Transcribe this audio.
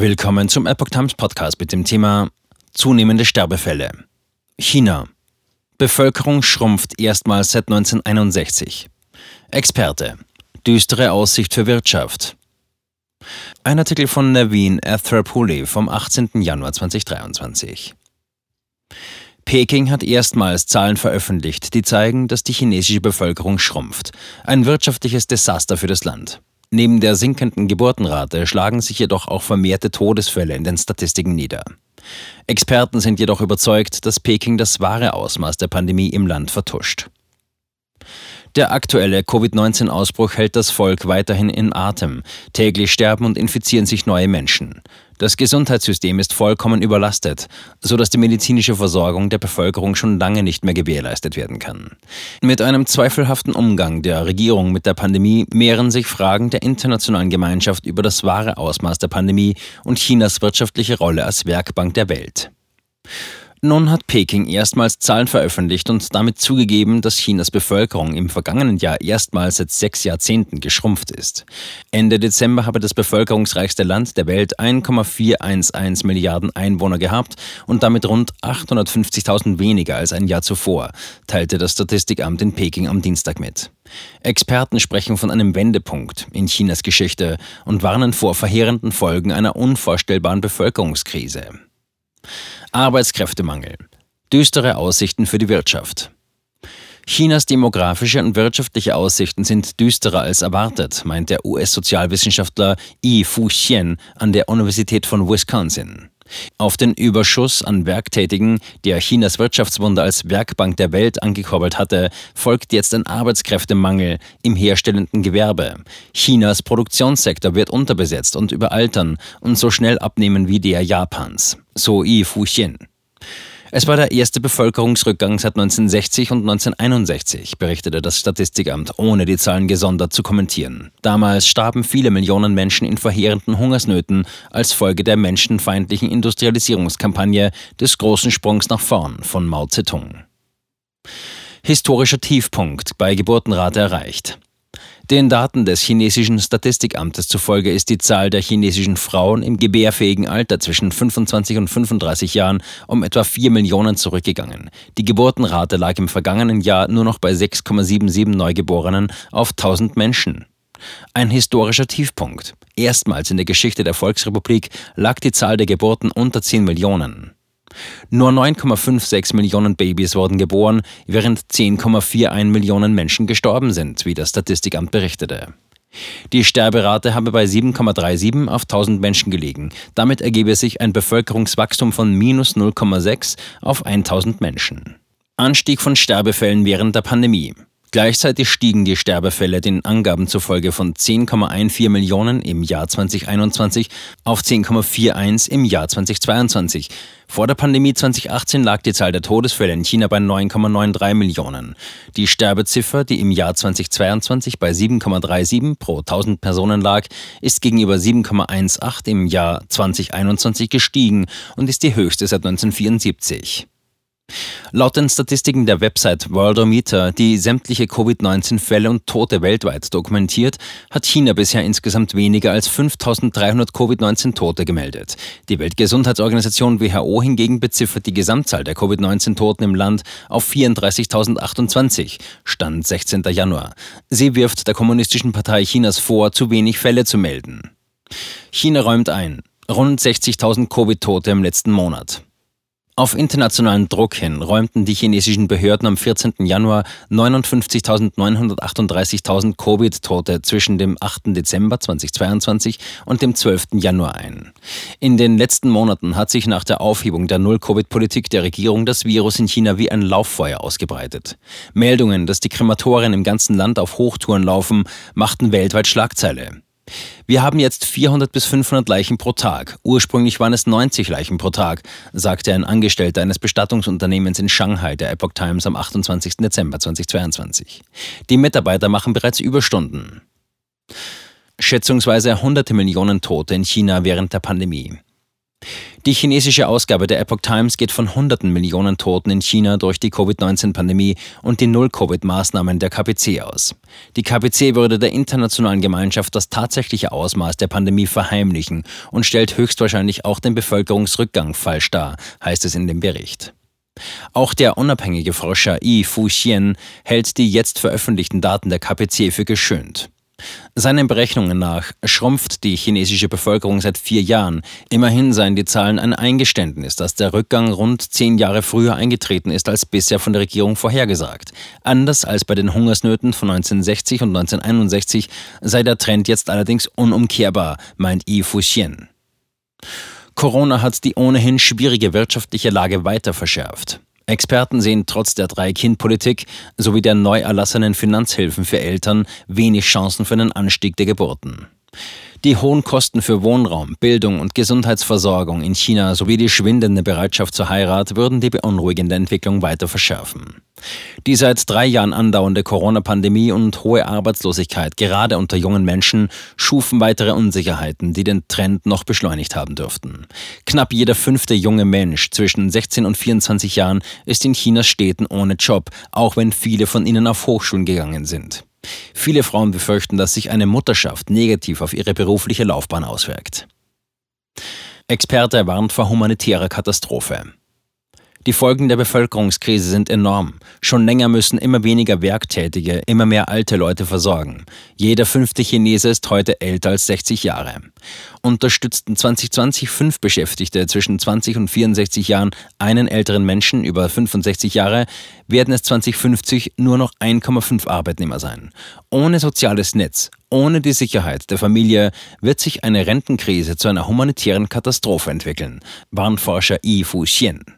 Willkommen zum Epoch Times Podcast mit dem Thema Zunehmende Sterbefälle. China. Bevölkerung schrumpft erstmals seit 1961. Experte. Düstere Aussicht für Wirtschaft. Ein Artikel von Naveen Athrapuli vom 18. Januar 2023. Peking hat erstmals Zahlen veröffentlicht, die zeigen, dass die chinesische Bevölkerung schrumpft. Ein wirtschaftliches Desaster für das Land. Neben der sinkenden Geburtenrate schlagen sich jedoch auch vermehrte Todesfälle in den Statistiken nieder. Experten sind jedoch überzeugt, dass Peking das wahre Ausmaß der Pandemie im Land vertuscht. Der aktuelle Covid-19-Ausbruch hält das Volk weiterhin in Atem. Täglich sterben und infizieren sich neue Menschen. Das Gesundheitssystem ist vollkommen überlastet, sodass die medizinische Versorgung der Bevölkerung schon lange nicht mehr gewährleistet werden kann. Mit einem zweifelhaften Umgang der Regierung mit der Pandemie mehren sich Fragen der internationalen Gemeinschaft über das wahre Ausmaß der Pandemie und Chinas wirtschaftliche Rolle als Werkbank der Welt. Nun hat Peking erstmals Zahlen veröffentlicht und damit zugegeben, dass Chinas Bevölkerung im vergangenen Jahr erstmals seit sechs Jahrzehnten geschrumpft ist. Ende Dezember habe das bevölkerungsreichste Land der Welt 1,411 Milliarden Einwohner gehabt und damit rund 850.000 weniger als ein Jahr zuvor, teilte das Statistikamt in Peking am Dienstag mit. Experten sprechen von einem Wendepunkt in Chinas Geschichte und warnen vor verheerenden Folgen einer unvorstellbaren Bevölkerungskrise. Arbeitskräftemangel. Düstere Aussichten für die Wirtschaft. Chinas demografische und wirtschaftliche Aussichten sind düsterer als erwartet, meint der US-Sozialwissenschaftler Yi Fu-Xian an der Universität von Wisconsin. Auf den Überschuss an Werktätigen, der Chinas Wirtschaftswunder als Werkbank der Welt angekurbelt hatte, folgt jetzt ein Arbeitskräftemangel im herstellenden Gewerbe. Chinas Produktionssektor wird unterbesetzt und überaltern und so schnell abnehmen wie der Japans. So Yi Fuxian. Es war der erste Bevölkerungsrückgang seit 1960 und 1961, berichtete das Statistikamt, ohne die Zahlen gesondert zu kommentieren. Damals starben viele Millionen Menschen in verheerenden Hungersnöten als Folge der menschenfeindlichen Industrialisierungskampagne des großen Sprungs nach vorn von Mao Zedong. Historischer Tiefpunkt bei Geburtenrate erreicht. Den Daten des chinesischen Statistikamtes zufolge ist die Zahl der chinesischen Frauen im gebärfähigen Alter zwischen 25 und 35 Jahren um etwa 4 Millionen zurückgegangen. Die Geburtenrate lag im vergangenen Jahr nur noch bei 6,77 Neugeborenen auf 1000 Menschen. Ein historischer Tiefpunkt. Erstmals in der Geschichte der Volksrepublik lag die Zahl der Geburten unter 10 Millionen. Nur 9,56 Millionen Babys wurden geboren, während 10,41 Millionen Menschen gestorben sind, wie das Statistikamt berichtete. Die Sterberate habe bei 7,37 auf 1000 Menschen gelegen. Damit ergebe sich ein Bevölkerungswachstum von minus 0,6 auf 1000 Menschen. Anstieg von Sterbefällen während der Pandemie. Gleichzeitig stiegen die Sterbefälle den Angaben zufolge von 10,14 Millionen im Jahr 2021 auf 10,41 im Jahr 2022. Vor der Pandemie 2018 lag die Zahl der Todesfälle in China bei 9,93 Millionen. Die Sterbeziffer, die im Jahr 2022 bei 7,37 pro 1000 Personen lag, ist gegenüber 7,18 im Jahr 2021 gestiegen und ist die höchste seit 1974. Laut den Statistiken der Website Worldometer, die sämtliche Covid-19-Fälle und Tote weltweit dokumentiert, hat China bisher insgesamt weniger als 5300 Covid-19-Tote gemeldet. Die Weltgesundheitsorganisation WHO hingegen beziffert die Gesamtzahl der Covid-19-Toten im Land auf 34.028, Stand 16. Januar. Sie wirft der Kommunistischen Partei Chinas vor, zu wenig Fälle zu melden. China räumt ein. Rund 60.000 Covid-Tote im letzten Monat. Auf internationalen Druck hin räumten die chinesischen Behörden am 14. Januar 59.938.000 Covid-Tote zwischen dem 8. Dezember 2022 und dem 12. Januar ein. In den letzten Monaten hat sich nach der Aufhebung der Null-Covid-Politik der Regierung das Virus in China wie ein Lauffeuer ausgebreitet. Meldungen, dass die Krematorien im ganzen Land auf Hochtouren laufen, machten weltweit Schlagzeile. Wir haben jetzt 400 bis 500 Leichen pro Tag. Ursprünglich waren es 90 Leichen pro Tag, sagte ein Angestellter eines Bestattungsunternehmens in Shanghai der Epoch Times am 28. Dezember 2022. Die Mitarbeiter machen bereits Überstunden. Schätzungsweise hunderte Millionen Tote in China während der Pandemie. Die chinesische Ausgabe der Epoch Times geht von hunderten Millionen Toten in China durch die Covid-19-Pandemie und die Null-Covid-Maßnahmen der KPC aus. Die KPC würde der internationalen Gemeinschaft das tatsächliche Ausmaß der Pandemie verheimlichen und stellt höchstwahrscheinlich auch den Bevölkerungsrückgang falsch dar, heißt es in dem Bericht. Auch der unabhängige Forscher Yi Fuxian hält die jetzt veröffentlichten Daten der KPC für geschönt. Seinen Berechnungen nach schrumpft die chinesische Bevölkerung seit vier Jahren. Immerhin seien die Zahlen ein Eingeständnis, dass der Rückgang rund zehn Jahre früher eingetreten ist als bisher von der Regierung vorhergesagt. Anders als bei den Hungersnöten von 1960 und 1961 sei der Trend jetzt allerdings unumkehrbar, meint Yi Fuxian. Corona hat die ohnehin schwierige wirtschaftliche Lage weiter verschärft. Experten sehen trotz der Drei-Kind-Politik sowie der neu erlassenen Finanzhilfen für Eltern wenig Chancen für einen Anstieg der Geburten. Die hohen Kosten für Wohnraum, Bildung und Gesundheitsversorgung in China sowie die schwindende Bereitschaft zur Heirat würden die beunruhigende Entwicklung weiter verschärfen. Die seit drei Jahren andauernde Corona-Pandemie und hohe Arbeitslosigkeit, gerade unter jungen Menschen, schufen weitere Unsicherheiten, die den Trend noch beschleunigt haben dürften. Knapp jeder fünfte junge Mensch zwischen 16 und 24 Jahren ist in Chinas Städten ohne Job, auch wenn viele von ihnen auf Hochschulen gegangen sind. Viele Frauen befürchten, dass sich eine Mutterschaft negativ auf ihre berufliche Laufbahn auswirkt. Experte warnt vor humanitärer Katastrophe. Die Folgen der Bevölkerungskrise sind enorm. Schon länger müssen immer weniger Werktätige immer mehr alte Leute versorgen. Jeder fünfte Chinese ist heute älter als 60 Jahre. Unterstützten 2020 fünf Beschäftigte zwischen 20 und 64 Jahren einen älteren Menschen über 65 Jahre, werden es 2050 nur noch 1,5 Arbeitnehmer sein. Ohne soziales Netz, ohne die Sicherheit der Familie wird sich eine Rentenkrise zu einer humanitären Katastrophe entwickeln, warnt Forscher Yi Fu Xian.